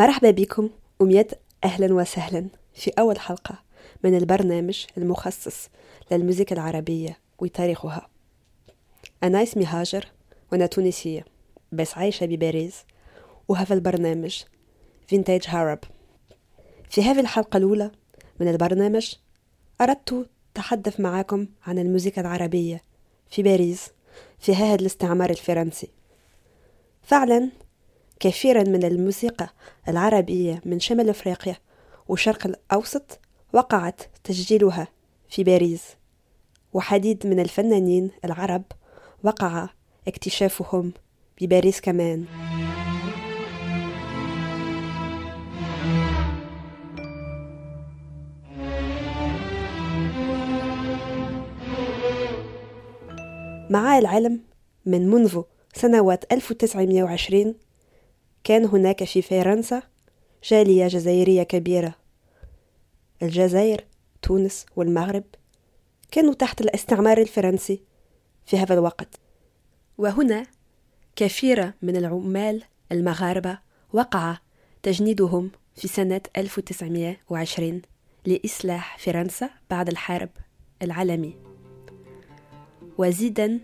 مرحبا بكم ومية أهلا وسهلا في أول حلقة من البرنامج المخصص للموسيقى العربية وتاريخها. أنا اسمي هاجر وأنا تونسية بس عايشة بباريس وهذا البرنامج فينتاج هارب في هذه الحلقة الأولى من البرنامج أردت تحدث معكم عن الموسيقى العربية في باريس في هذا الاستعمار الفرنسي. فعلا كثيرا من الموسيقى العربية من شمال أفريقيا والشرق الأوسط وقعت تسجيلها في باريس. وحديد من الفنانين العرب وقع اكتشافهم بباريس كمان. مع العلم من منذ سنوات 1920 كان هناك في فرنسا جالية جزائرية كبيرة. الجزائر تونس والمغرب كانوا تحت الاستعمار الفرنسي في هذا الوقت. وهنا كثير من العمال المغاربة وقع تجنيدهم في سنة 1920 لإصلاح فرنسا بعد الحرب العالمي. وزيدا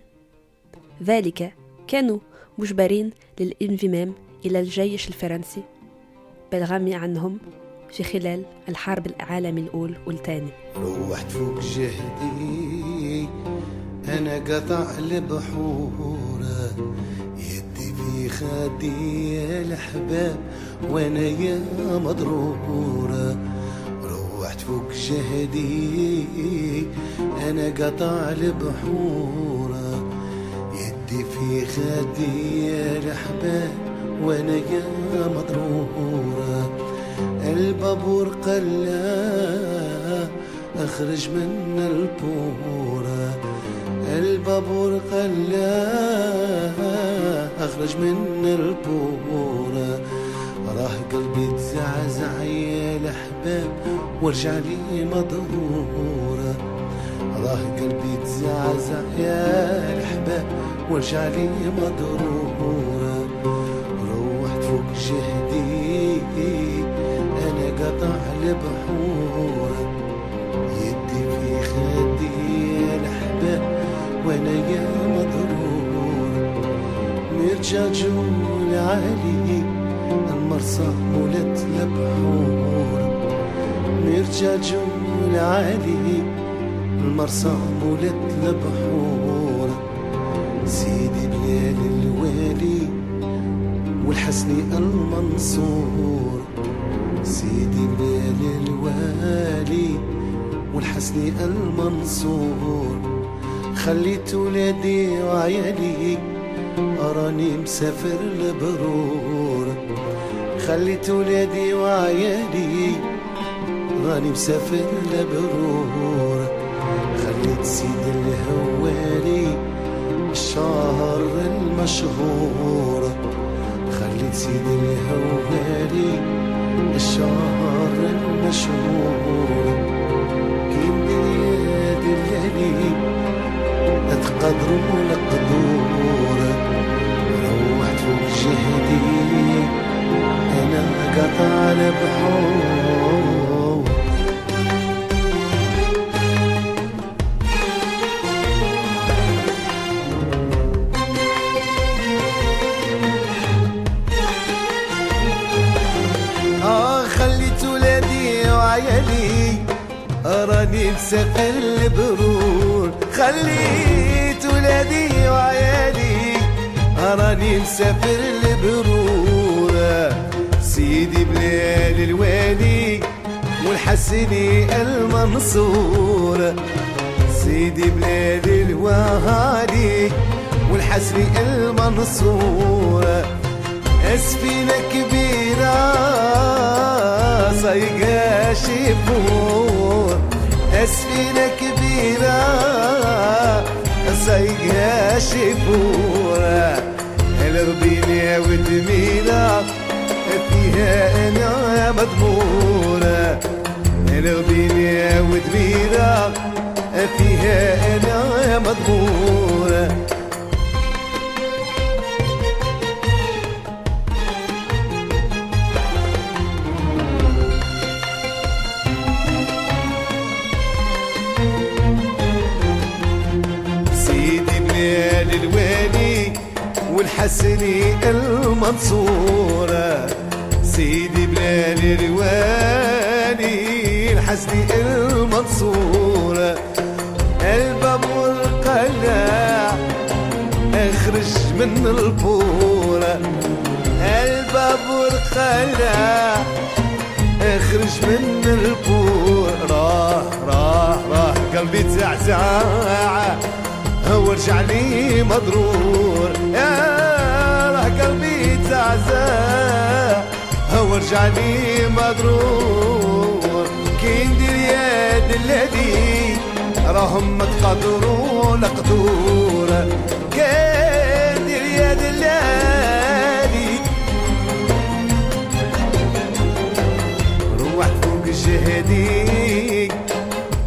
ذلك كانوا مجبرين للانضمام إلى الجيش الفرنسي بالرغم عنهم في خلال الحرب العالمي الأول والثاني. روحت فوق جهدي أنا قطع البحورة يدي في خدي الأحباب وأنا يا مضرورة. روحت فوق جهدي أنا قطع البحورة يدي في خدي الأحباب وأنا يا مضرورة؟ البابور قلا أخرج من البورة. البابور قلا أخرج من البورة. راه قلبي تزعزع يا الأحباب وارجع لي مضرورة. راه قلبي تزعزع يا الأحباب وارجع لي مضرورة. فوق جهدي أنا قطع البحور. يدي في خدي الأحباب وأنا يا مضرور. نرجع جول علي المرصى مولت البحور. نرجع جول علي المرصى مولت البحور. سيدي بلال الوالي والحسني المنصور سيدي بلال الوالي والحسني المنصور خليت ولادي وعيالي أراني مسافر لبرور. خليت ولادي وعيالي راني مسافر لبرور. خليت سيد الهوالي الشهر المشهور. خليت سيدي الهوالي الشهر المشهور كيم بلاد الليالي اتقدروا القدور روحت فوق جهدي أنا قطع البحور راني مسافر البرور. خليت ولادي وعيالي. راني مسافر البرور. سيدي بلال الوالي والحسني المنصور. سيدي بلال الوالي والحسني المنصور. أسفينة كبيرة صيقة شيفور سفينة كبيرة صيقها شفورة الربينة ودميرة فيها أنا مضمورة الربينة ودميرة فيها أنا مضمورة والحسني المنصورة سيدي بلال الوالي الحسني المنصورة. الباب والقلع أخرج من البورة. الباب والقلع أخرج من البور راه راه راه قلبي تعزع ورجع لي مضرور. يا قلبي تعزع ورجع لي مضرور. كي ندير يا دلادي راهم متقدرون قدور. كي يا دلادي روح فوق الجهدي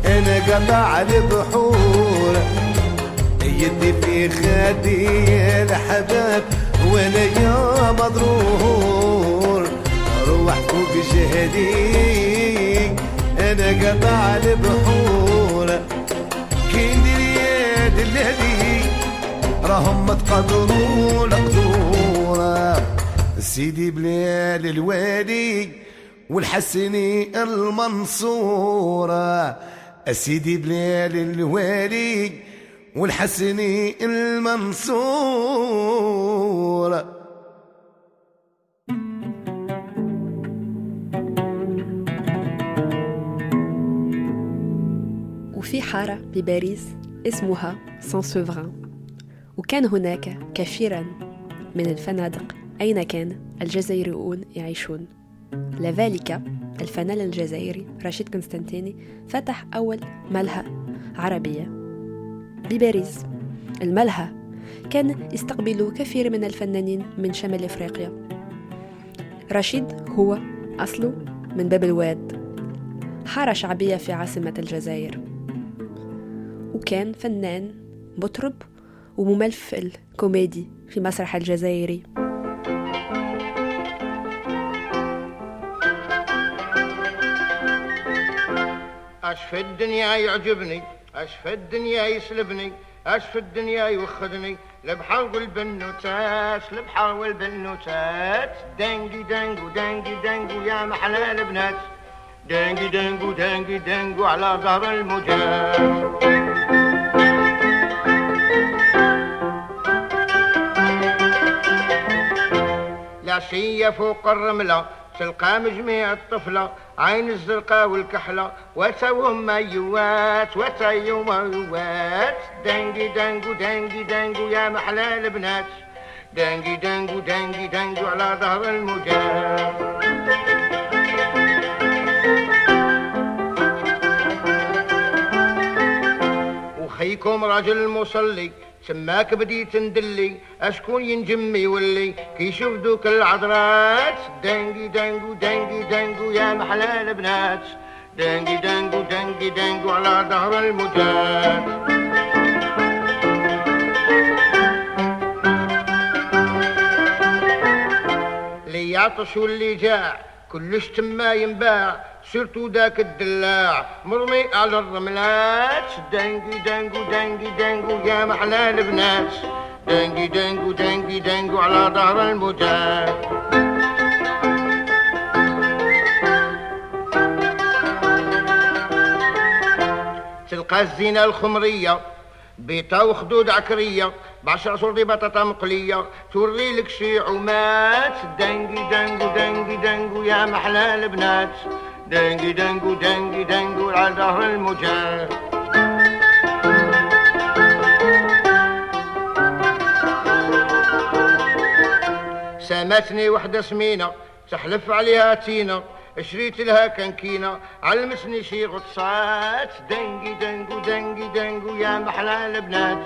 أنا قطع البحور يدي في خدي الحباب. وأنا يا مضرور. روح فوق جهدي أنا قطع البحور. كين اليد الذي راهم متقدرون قدورة سيدي بلال الوالي والحسني المنصورة سيدي بلال الوالي والحسني المنصورة وفي حارة بباريس اسمها سان سوفران وكان هناك كثيرا من الفنادق أين كان الجزائريون يعيشون. لذلك الفنان الجزائري رشيد قسطنطيني فتح أول ملهى عربية. بباريس الملهى كان يستقبل كثير من الفنانين من شمال أفريقيا. رشيد هو أصله من باب الواد. حارة شعبية في عاصمة الجزائر. وكان فنان مطرب وممثل كوميدي في مسرح الجزائري. اش في الدنيا يعجبني. أش في الدنيا يسلبني أش في الدنيا يوخدني البحر والبنوتات البحر والبنوتات دنجي دنجو دنجي دنجو يا محلى البنات. دنجي دنجو دنجي دنجو على ظهر الموجات العشية فوق الرملة تلقى مجميع الطفلة. عين الزرقاء والكحلة وتوهم مايوات وتيوم مايوات دنجي دنجو دنجي دنجو يا محلى البنات. دنجي دنجو دنجي دنجو على ظهر الموجات وخيكم راجل مصلي سماك بديت ندلي أشكون ينجم يولي كي يشوف دوك العذرات دنجي دنجو دنجي دنجو يا محلى البنات. دنجي دنجو دنجي دنجو على ظهر الموجات. اللي يعطش واللي جاع كلش تما ينباع. سيرتو داك الدلاع مرمي على الرملات دنجي دنجو دنجي دنجو يا محلى البنات دنجي دنجو دنجي دنجو على ظهر الموجات تلقى الزينة الخمرية بيتا وخدود عكرية بعشر صورتي بطاطا مقلية توري لك شي عمات دنجي دنجو دنجي دنجو يا محلى البنات دنجي دنجو دنجي دنجو على ظهر الموجات سامتني وحدة سمينة تحلف عليها تينا شريت لها كنكينة علمتني شي غطسات دنجي دنجو دنجي دنجو يا محلى البنات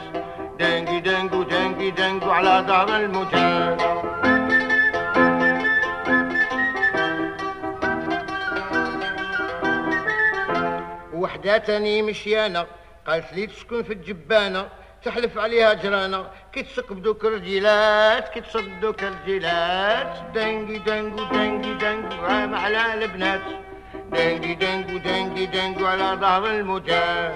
دنجي دنجو دنجي دنجو على ظهر الموجات وحدة تاني مشيانة قالت لي تسكن في الجبانة تحلف عليها جرانة كي تسق بدوك الرجيلات كي تصدوك الرجيلات دنجي دنجو دنجي دنجو عام على البنات. دنجي دنجو دنجي دنجو على ظهر المجال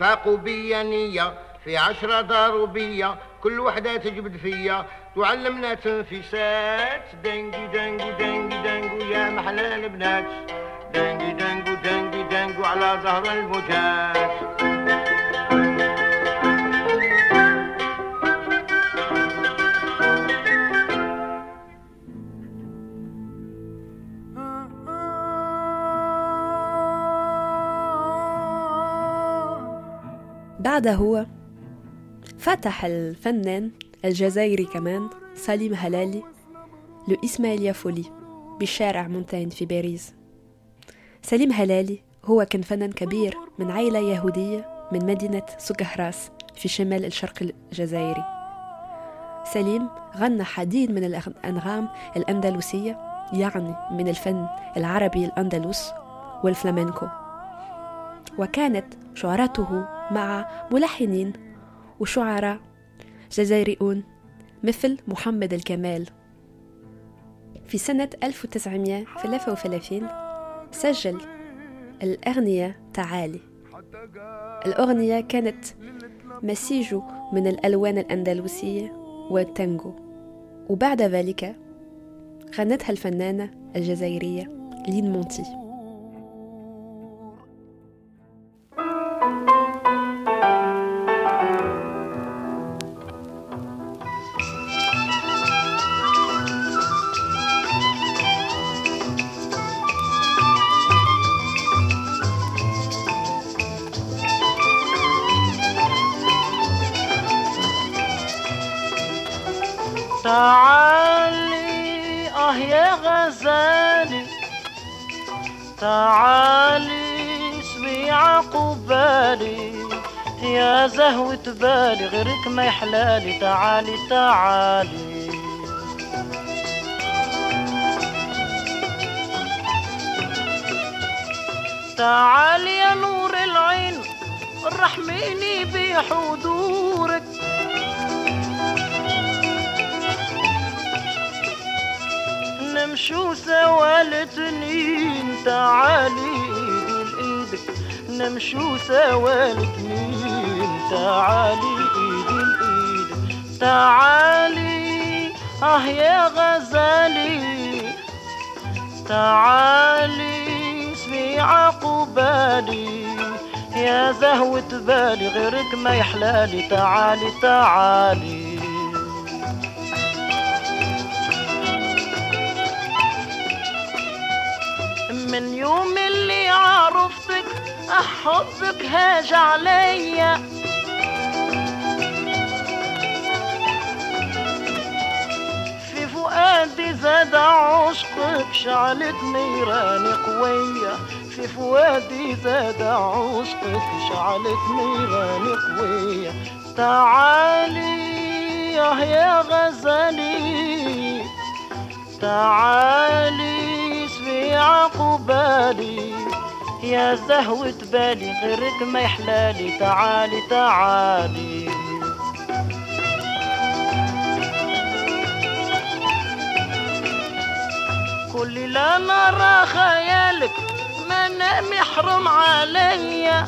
فاقوا بيا نية في عشرة ضروبية كل وحدة تجبد فيا. تعلمنا تنفيسات دنجي دنجي دنجي دنجو يا محلى البنات دنجي دنجو دنجي دنجو على ظهر الموجات بعدها هو فتح الفنان الجزائري كمان سليم هلالي لو إسماعيل يافولي بشارع مونتين في باريس. سليم هلالي هو كان فنان كبير من عائلة يهودية من مدينة سكهراس في شمال الشرق الجزائري. سليم غنى حديد من الأنغام الأندلسية يعني من الفن العربي الأندلس والفلامنكو وكانت شعراته مع ملحنين وشعراء جزائريون مثل محمد الكمال. في سنة 1933 سجل الأغنية تعالي. الأغنية كانت مسيج من الألوان الأندلسية والتانجو. وبعد ذلك غنتها الفنانة الجزائرية لين مونتي. ما يحلالي تعالي تعالي. تعالي يا نور العين رحميني بحضورك. نمشو سوا الاثنين تعالي ايدي لايدك نمشو سوا الاثنين تعالي تعالي آه يا غزالي. تعالي اسمي عقبالي يا زهوة بالي غيرك ما يحلالي. تعالي تعالي. من يوم اللي عرفتك أحبك هاج عليا. زاد عشقك شعلت نيران قوية. في فؤادي زاد عشقك شعلت نيران قوية. تعالي يا غزالي. تعالي اسمي عقبالي يا زهوة بالي غيرك ما يحلالي. تعالي تعالي. كل لا نرى خيالك ما نام يحرم عليا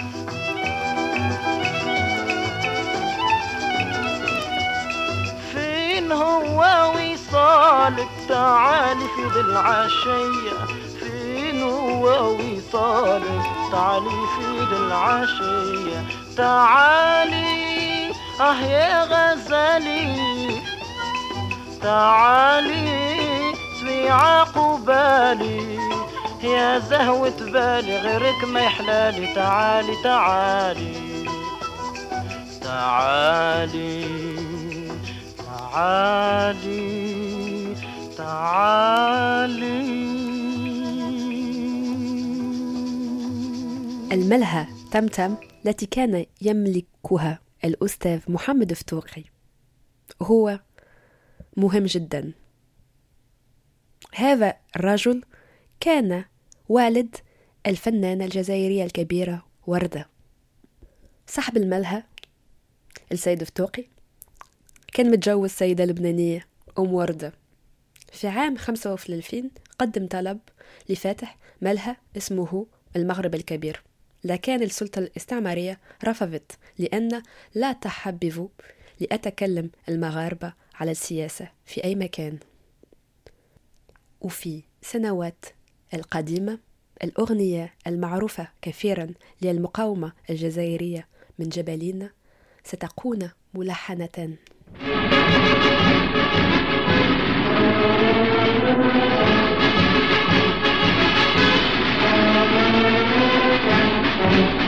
فين هو وصالك تعالي في ذي العشية؟ فين هو وصالك تعالي في ذي العشية؟ تعالي أه يا غزالي تعالي. اسمي عقبالي يا زهوة بالي غيرك ما يحلالي. تعالي تعالي. تعالي تعالي تعالي. الملهى تمتم التي كان يملكها الأستاذ محمد فتوقي هو مهم جدا. هذا الرجل كان والد الفنانة الجزائرية الكبيرة وردة. صاحب الملهى السيد فتوقي كان متجوز سيدة لبنانية أم وردة. في عام 35 قدم طلب لفاتح ملهى اسمه المغرب الكبير. لكن السلطة الاستعمارية رفضت لأن لا تحبذ لأتكلم المغاربة على السياسة في أي مكان. وفي سنوات القديمة الأغنية المعروفة كثيرا للمقاومة الجزائرية من جبلين ستكون ملحنة. من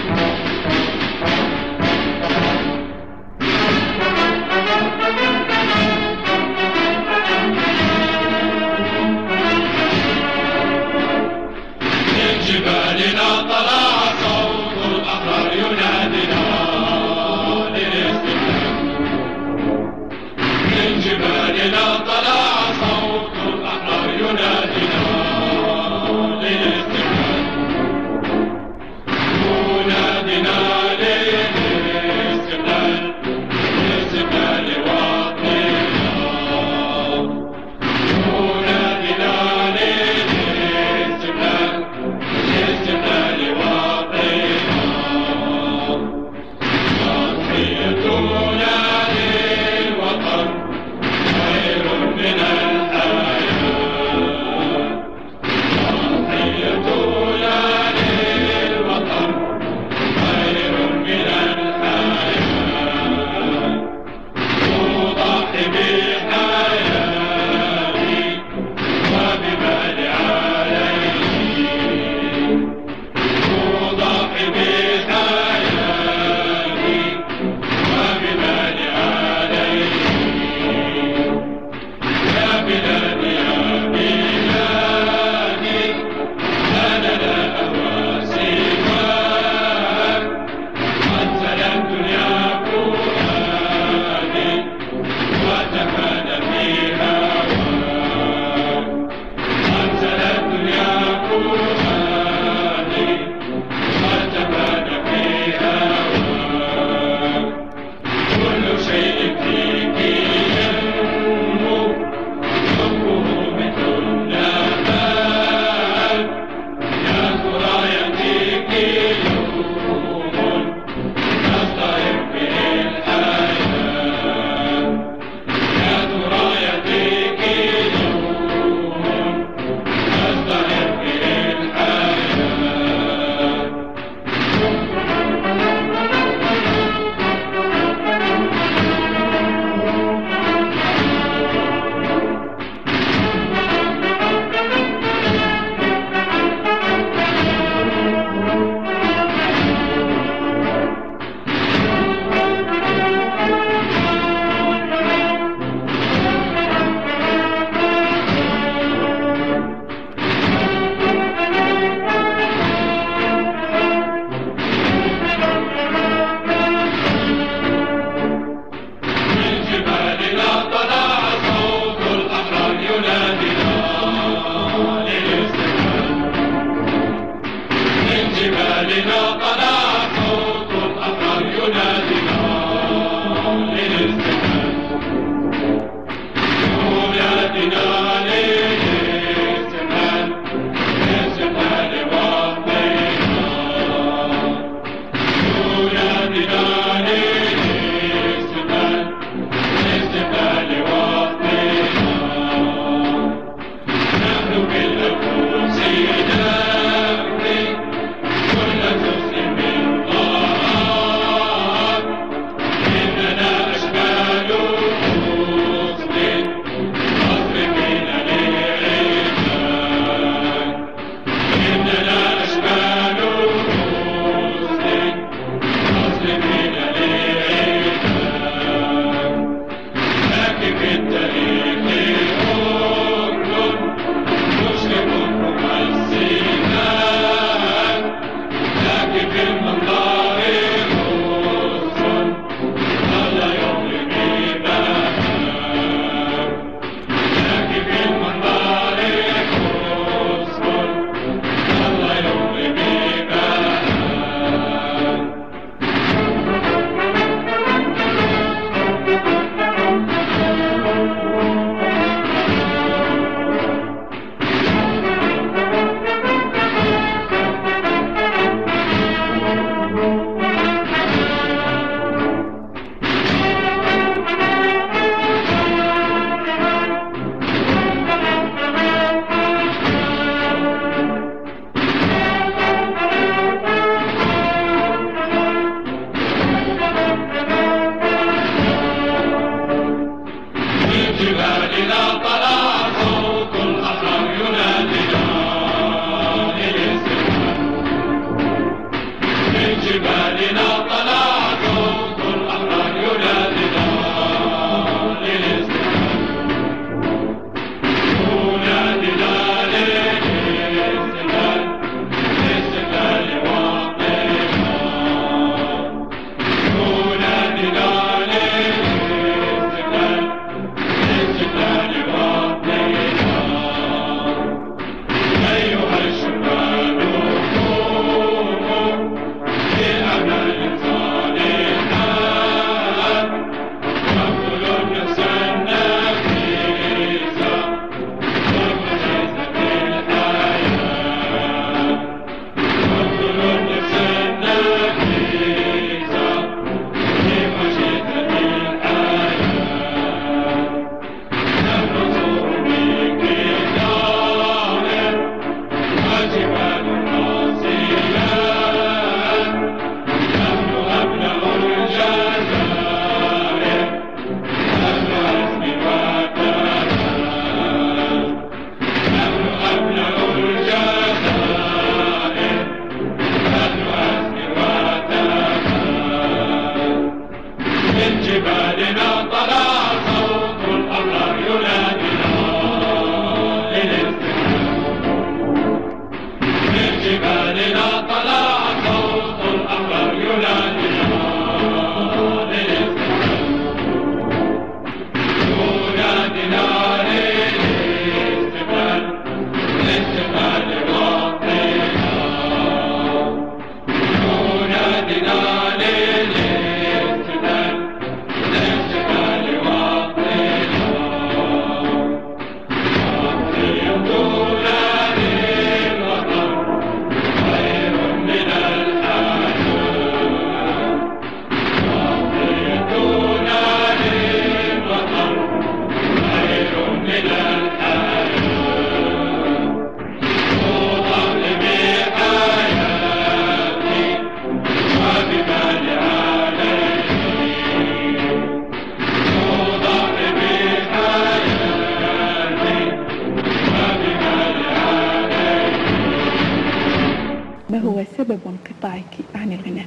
سبب انقطاعك عن الغناء.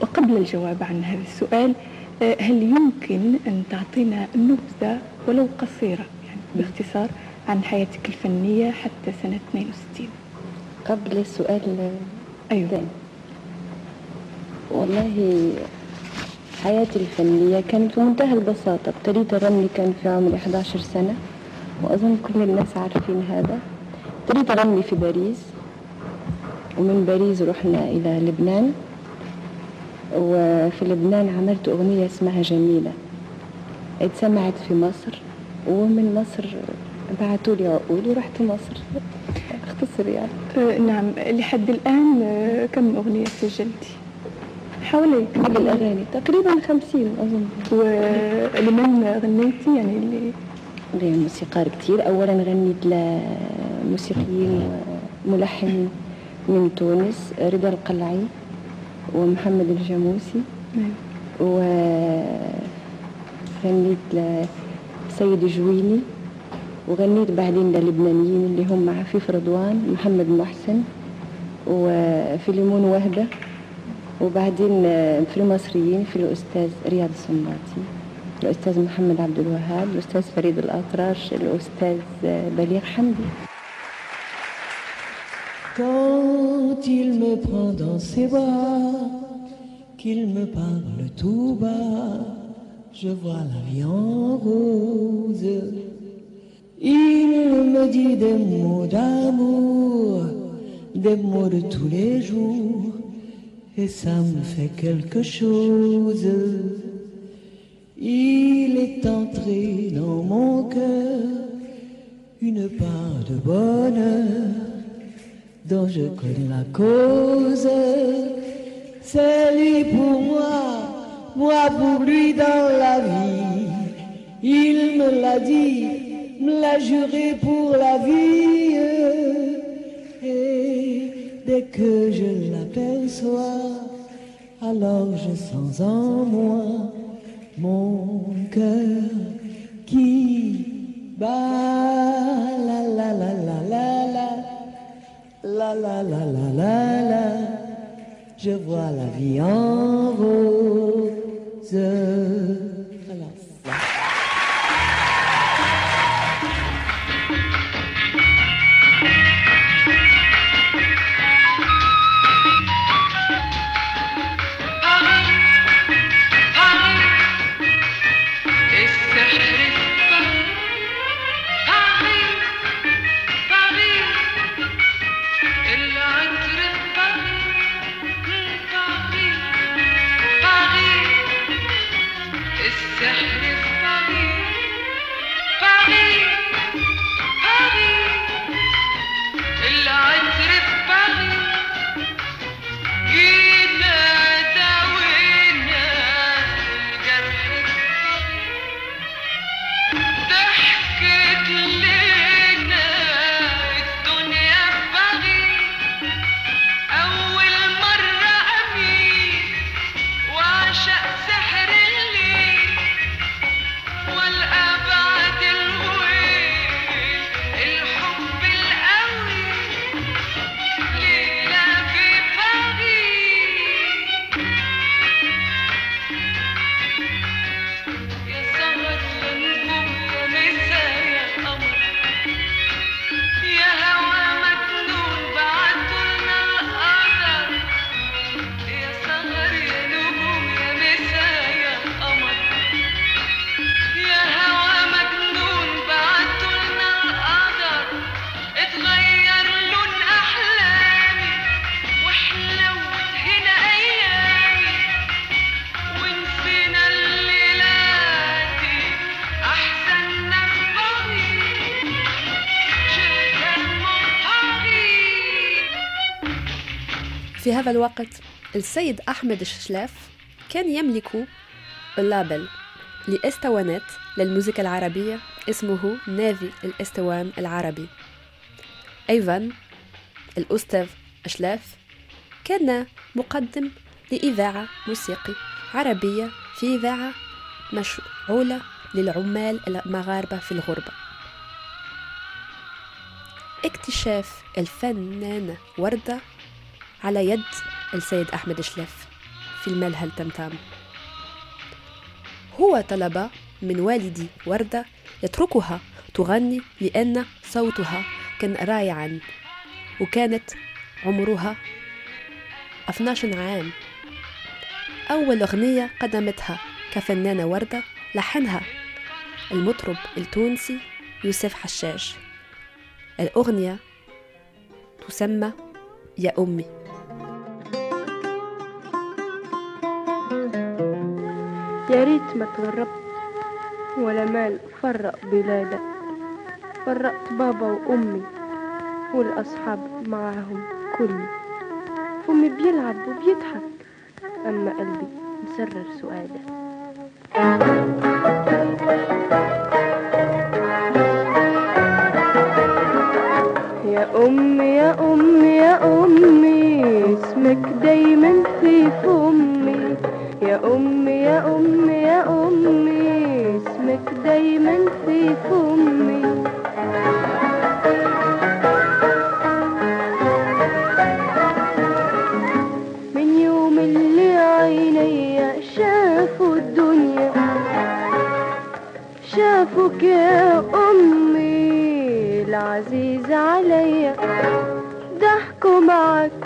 وقبل الجواب عن هذا السؤال آه، هل يمكن أن تعطينا نبذة ولو قصيرة يعني باختصار عن حياتك الفنية حتى سنة 62 قبل السؤال أيوة. دين. والله حياتي الفنية كانت في منتهى البساطة. ابتديت أغني كان في عمري 11 سنة وأظن كل الناس عارفين هذا. ابتديت أغني في باريس ومن باريس رحنا إلى لبنان. وفي لبنان عملت أغنية اسمها جميلة. اتسمعت في مصر ومن مصر بعثوا لي عقود ورحت مصر. اختصر يعني. آه، نعم. لحد الآن آه، كم أغنية سجلتي؟ حوالي قبل الأغاني تقريبا خمسين أظن. ولمن غنيتي؟ يعني اللي لموسيقار كتير. أولا غنيت لموسيقيين وملحنين من تونس رضا القلعي ومحمد الجاموسي نعم. وغنيت لسيد جويني وغنيت بعدين للبنانيين اللي هم عفيف رضوان محمد محسن وفيليمون وهبة وبعدين في المصريين في الأستاذ رياض السنباطي الأستاذ محمد عبد الوهاب الأستاذ فريد الأطرش الأستاذ بليغ حمدي Quand il me prend dans ses bras, qu'il me parle tout bas, je vois la vie rose. Il me dit des mots d'amour, des mots de tous les jours, et ça me fait quelque chose. Il est entré dans mon cœur une part de bonheur dont je connais la cause. C'est lui pour moi, moi pour lui dans la vie. Il me l'a dit, me l'a juré pour la vie. Et dès que je l'aperçois, alors je sens en moi mon cœur qui bat la la la la la la la la la la la la. Je vois la vie en rose الوقت السيد أحمد الشلاف كان يملك اللابل لإستوانات للموسيقى العربية اسمه نافي الإستوان العربي. أيضا الأستاذ أشلاف كان مقدم لإذاعة موسيقي عربية في إذاعة مشغولة للعمال المغاربة في الغربة. اكتشاف الفنانة وردة على يد السيد أحمد شلاف في الملهى التمتام هو طلب من والدي وردة يتركها تغني لأن صوتها كان رائعا وكانت عمرها 12 عام. أول أغنية قدمتها كفنانة وردة لحنها المطرب التونسي يوسف حشاش. الأغنية تسمى يا أمي. يا ريت ما تغربت ولا مال فرق بلادك. فرقت بابا وأمي والأصحاب معهم كلي. أمي بيلعب وبيضحك أما قلبي مسرر سؤاله يا أمي يا أمي يا أمي اسمك دايما في فمي. يا أمي يا أمي يا أمي اسمك دايما في فمي. من يوم اللي عيني شافوا الدنيا شافوك يا أمي العزيزة عليا. ضحكوا معك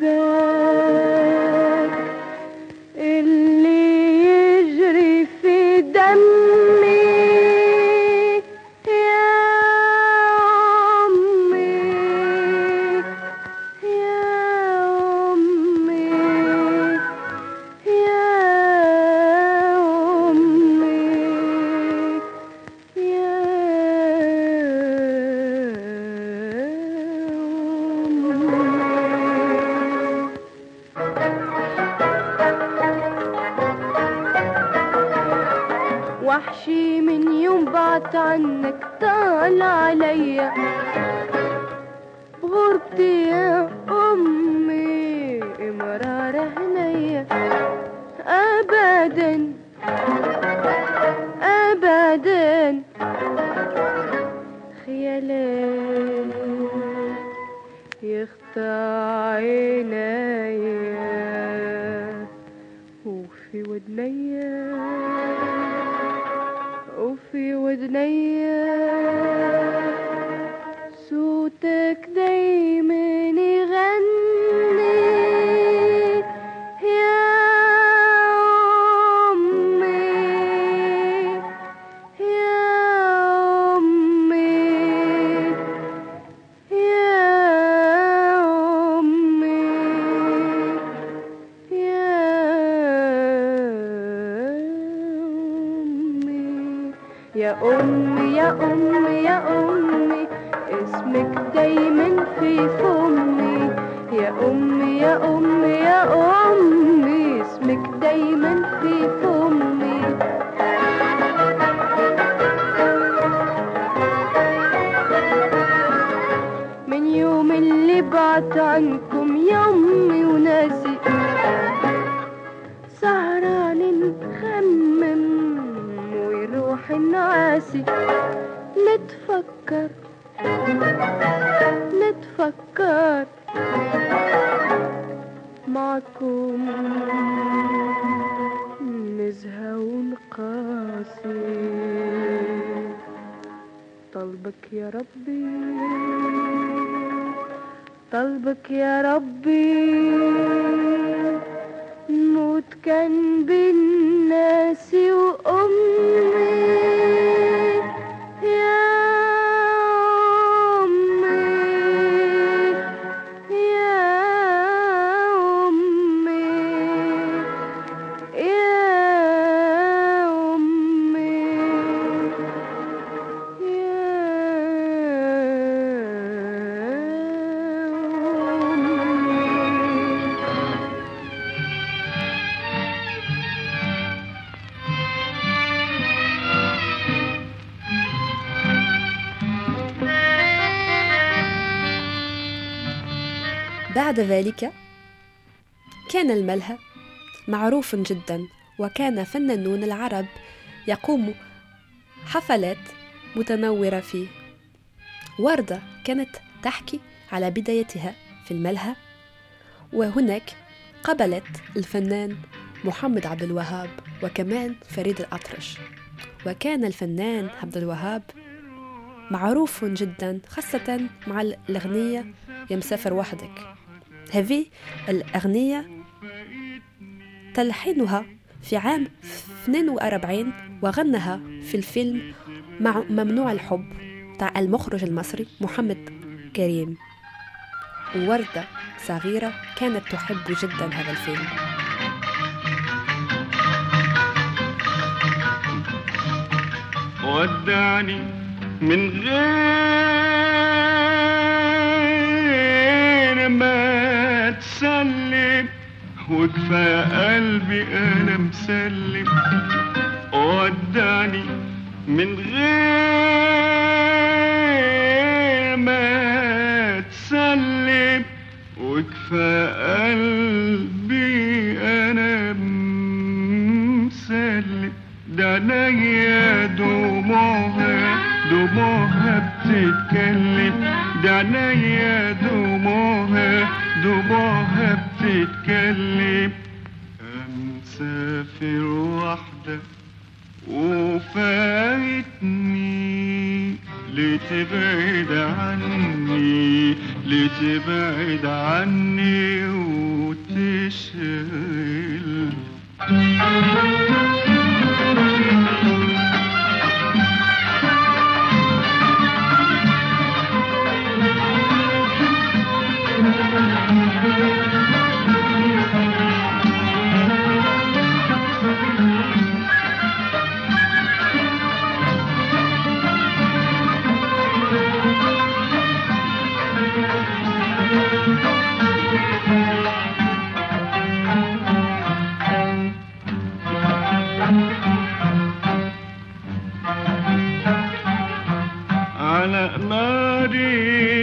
back. فيك أمي يا أمي يا أمي يا أمي اسمك دايما في فمي. من يوم اللي بعت عنكم يوم معكم. نزهى ونقاسي طلبك يا ربي. طلبك يا ربي. نموت كان بين ناسي وأمي. بعد ذلك كان الملهى معروف جدا وكان فنانون العرب يقوموا حفلات متنورة فيه. وردة كانت تحكي على بدايتها في الملهى وهناك قبلت الفنان محمد عبد الوهاب وكمان فريد الأطرش. وكان الفنان عبد الوهاب معروف جدا خاصة مع الأغنية يا مسافر وحدك هذه الأغنية تلحينها في عام 42 وغنها في الفيلم مع ممنوع الحب تاع المخرج المصري محمد كريم. ووردة صغيرة كانت تحب جدا هذا الفيلم. ودعني من غير تسلم وكفى قلبي أنا مسلم. ودعني من غير ما تسلم وكفى قلبي أنا مسلم. ده عينيا دموعها دموعها بتتكلم. ده عينيا دموعها دموعها بتتكلم مسافر وحدة وفايتني. لتبعد عني؟ لتبعد عني وتشغل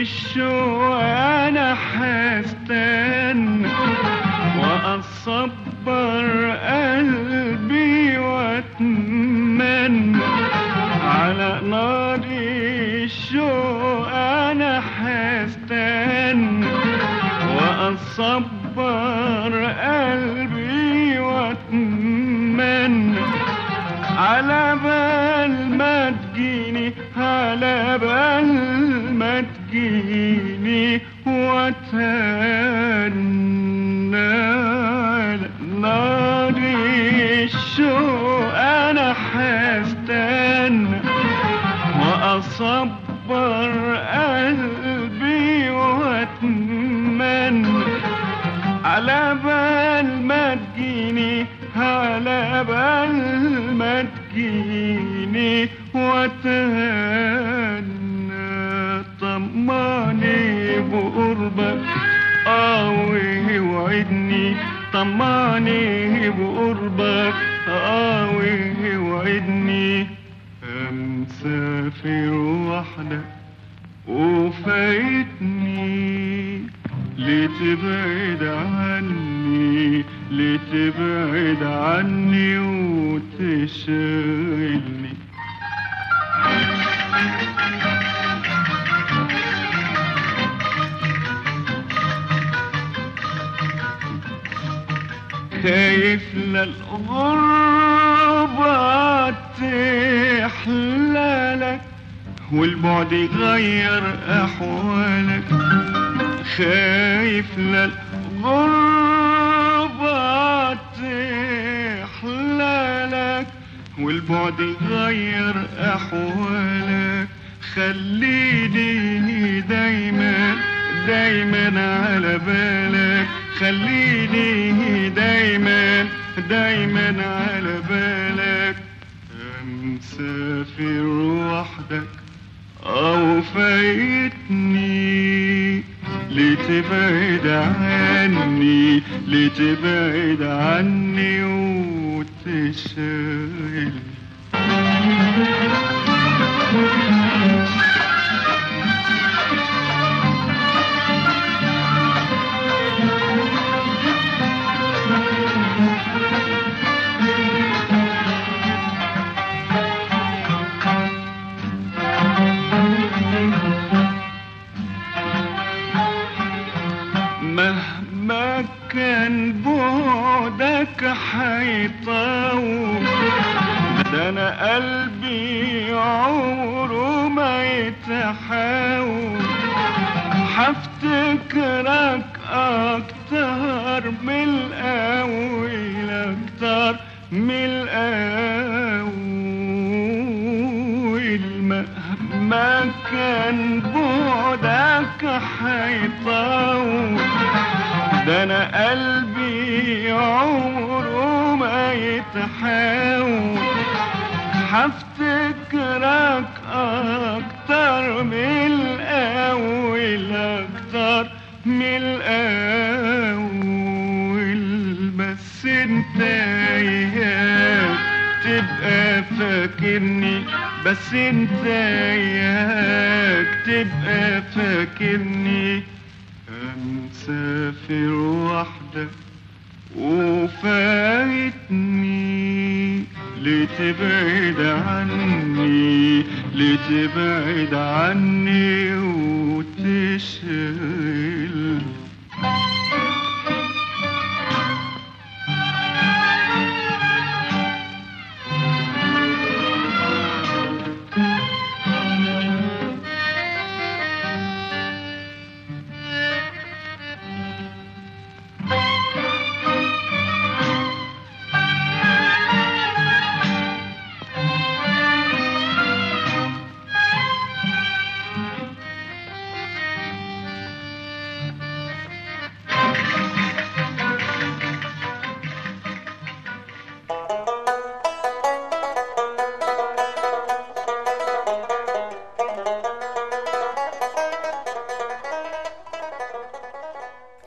show. تجيني واتهنى طماني بقربك آوي وعدني طماني بقربك آوي وعدني مسافر وحدك وفايتني. لتبعد عني؟ لتبعد عني وتشغلني خايف للغربة تحلالك والبعد يغير أحوالك. خايف للغربة تحلالك والبعد يغير أحوالك. خليني دايما دايما على بالك. خليني دايما دايما على بالك. مسافر وحدك أو فايتني. لتبعد عني لتبعد عني وتشغلني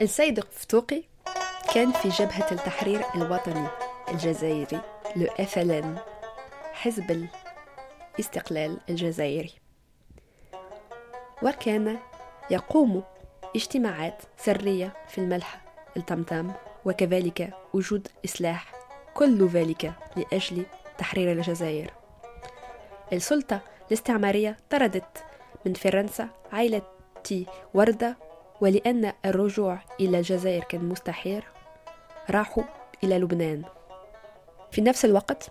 السيد قفطوقي كان في جبهة التحرير الوطني الجزائري لو FLN حزب الاستقلال الجزائري. وكان يقوم اجتماعات سرية في الملحة التمتام وكذلك وجود إصلاح كل ذلك لأجل تحرير الجزائر. السلطة الاستعمارية طردت من فرنسا عائلة وردة ولأن الرجوع إلى الجزائر كان مستحيل راحوا إلى لبنان. في نفس الوقت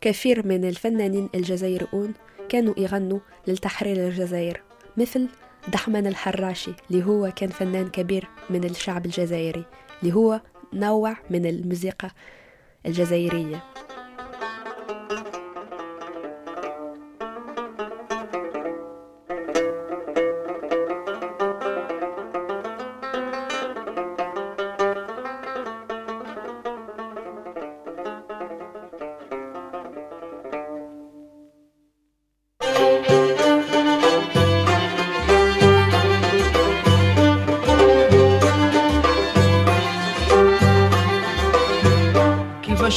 كثير من الفنانين الجزائريون كانوا يغنوا للتحرير الجزائر مثل دحمان الحراشي اللي هو كان فنان كبير من الشعب الجزائري اللي هو نوع من الموسيقى الجزائرية.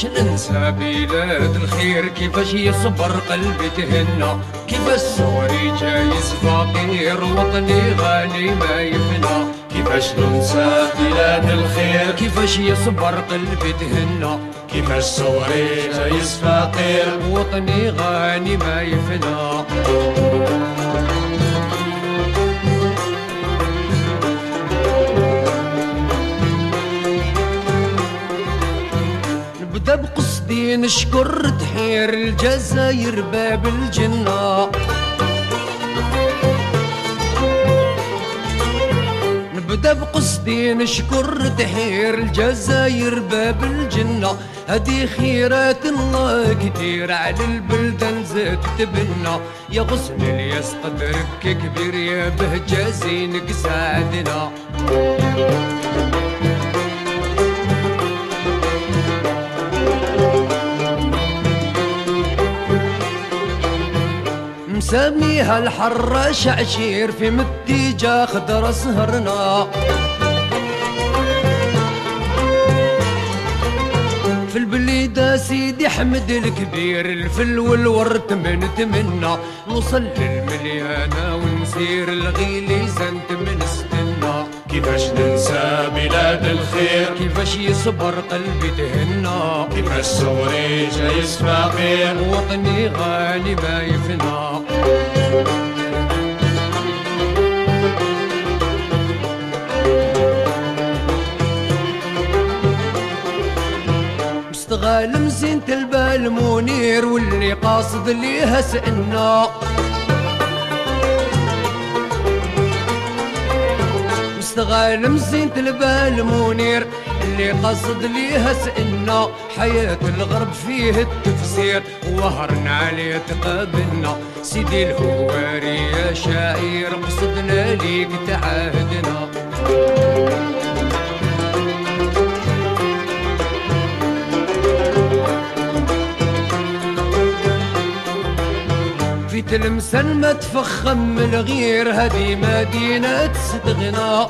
كيفاش ننسى بلاد الخير كيفاش يصبر قلبي تهنى كيف السوري جايز فقير وطني غالي ما يفنى. كيفاش ننسى بلاد الخير كيفاش يصبر قلبي تهنى. كيفاش صوري جايز فقير وطني غاني ما يفنى. نشكر تحير الجزاير باب الجنة. نبدأ بقصدي نشكر تحير الجزاير باب الجنة. هدي خيرات الله كتير على البلدان زاد تبنى. يا غصن الياس قدرك كبير يا بهجة زينك ساعدنا. مسميها الحرة شعشير في متيجة خضر سهرنا. في البليدة سيدي حمد الكبير الفل والورد من تمنى. نوصل للمليانة ونسير الغيلي زنت من استنى كيفاش ننسى بلاد الخير؟ كيفاش يصبر قلبي تهنى؟ كيفاش صوري جايز فقير وطني غالي ما يفنى. مستغال مزينة البال منير واللي قاصد ليها سئنا مستغال مزينة البال منير. اللي قصد ليها سئنا حياة الغرب فيه التفسير. وهرنا عليه تقابلنا سيدي الهواري يا شاعر قصدنا ليك تعاهدنا تلمسان ما تفخم الغير هدي مدينة ستغنى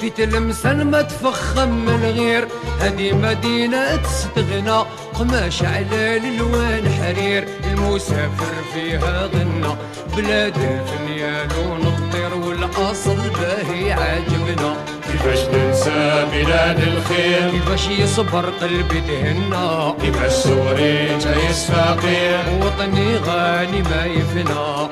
في تلمسان ما تفخم الغير هدي مدينة ستغنى قماش على الالوان حرير المسافر فيها غنى. بلاد الفنيان ونطير والاصل باهي عاجبنا. كيفاش ننسى بلاد الخير؟ كيفاش يصبر قلبي تهنى؟ كيفاش صوري جايز فقير وطني غالي ما يفنى.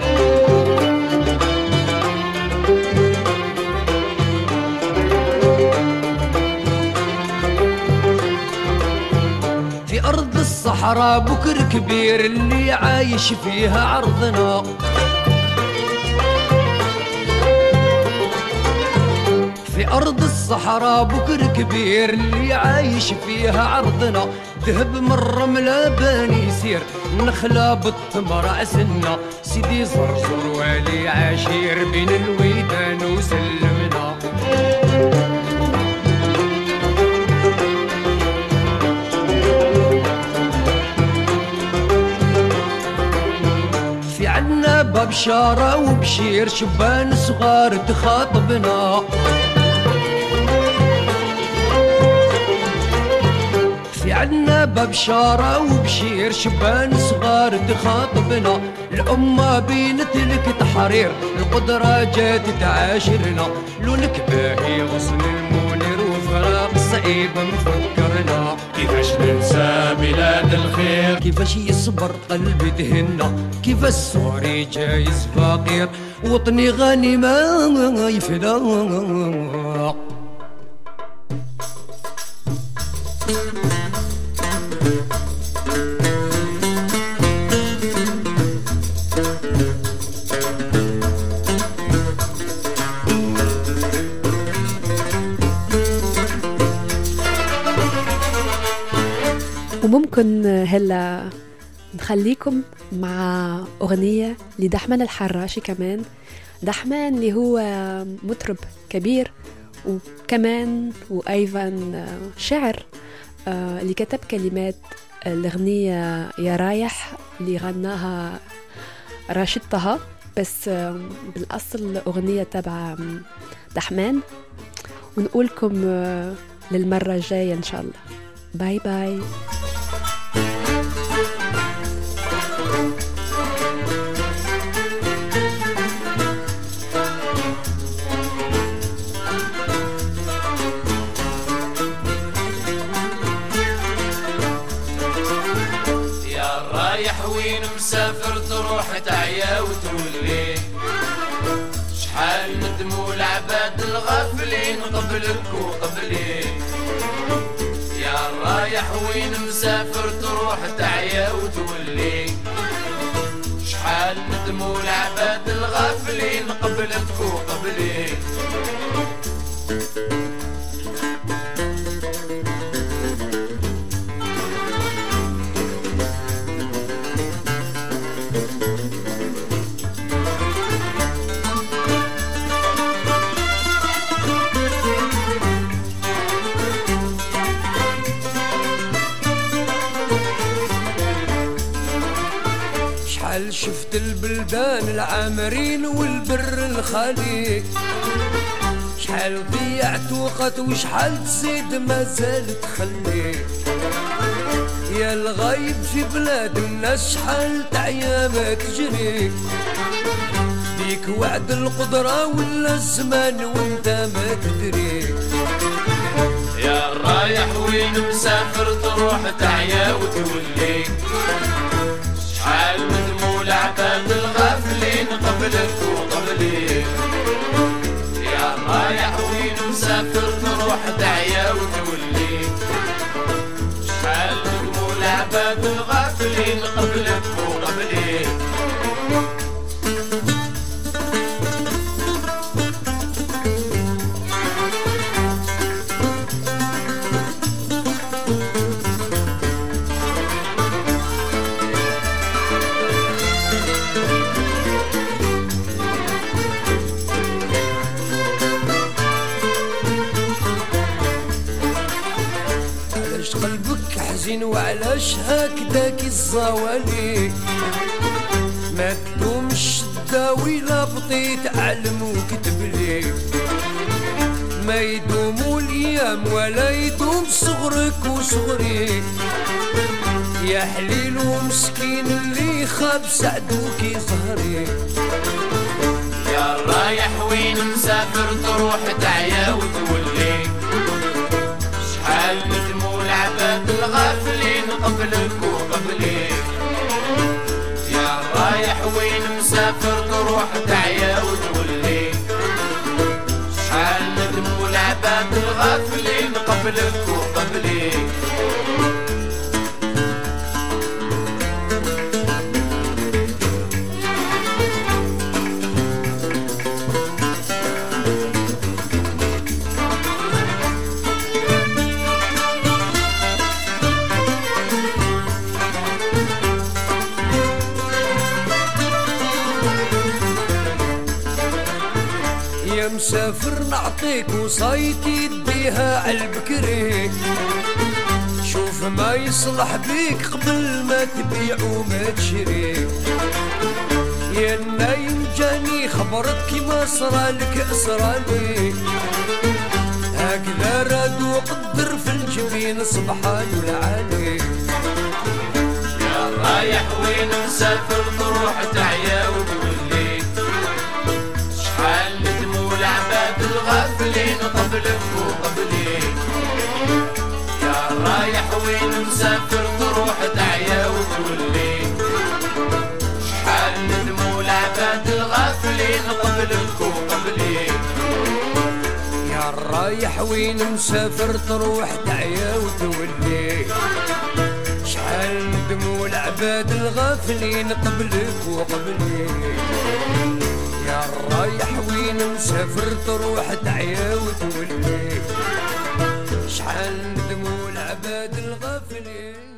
في أرض الصحراء بكر كبير اللي عايش فيها عرضنا. في أرض الصحراء بكر كبير اللي عايش فيها عرضنا. ذهب من الرملة باني يسير نخلة بالتمر عسنا سيدي زرزر والي عشير بين الويدان وسلمنا. في عنا ببشارة وبشير شبان صغار تخاطبنا. عنا ببشارة وبشير شبان صغار تخاطبنا الأمة بينت لك تحرير القدرة جات تعاشرنا. لونك باهي غصن المنير وفراق صعيب مفكرنا. كيفاش ننسى بلاد الخير؟ كيفاش يصبر قلبي تهنى كيف السوري جايز فقير؟ وطني غني ما يفنى. وممكن هلا نخليكم مع أغنية لدحمان الحراشي كمان. دحمان اللي هو مطرب كبير وكمان وأيضا شعر آه، اللي كتب كلمات الأغنية يا رايح اللي غناها راشد طه. بس آه، بالأصل أغنية تبع دحمان ونقولكم آه، للمرة الجاية إن شاء الله. باي باي يا رايح وين مسافر تروح تعيا وتولي. شحال ندموا العباد الغافلين قبلك وقبلي. رايح وين مسافر تروح تعيا وتولي. شحال ندموا العباد الغافلين قبلك وقبلي البلدان العامرين والبر الخالي شحال ضيعت وقت وشحال تزيد ما زال تخلي يا الغايب في بلاد الناس شحال تعيا ما تجري ديك وعد القدرة ولا الزمان وانت ما تدري يا رايح وين مسافر تروح تعيا وتولي. شحال ندموا العباد الغافلين قبلك وقبلي يا رايح وين مسافر تروح تعيا وتولي. شحال ندموا العباد الغافلين قبلك الزوالي ما تدومش تداوي لا بطيت علم وكتب لي. ما يدوموا الأيام ولا يدوم صغرك وصغري. يا حليل ومسكين اللي خاب سعدوك ظهري يا رايح وين مسافر تروح تعيا وتولي. شحال ندموا العباد الغافلين؟ قبلك وقبلي يا رايح وين مسافر تروح تعيا وتولي شحال ندموا العباد الغافلين قبلك وقبلي نعطيك وصايتي تديها عالبكري شوف ما يصلح بيك قبل ما تبيع وما تشري يا نايم جاني خبرك كيما صرالك صرالي هكذا راد وقدر في الجبين سبحان العالي يا رايح وين مسافر تروح تعيا وتولي قبلك وقبلي. يا رايح وين مسافر تروح تعيا وتولي. شحال ندموا العباد الغافلين قبلك وقبلي. يا رايح وين مسافر تروح تعيا وتولي. شحال ندموا العباد الغافلين قبلك وقبلي. رايح وين مسافر تروح تعيا وتولي. شحال ندموا العباد الغافلين.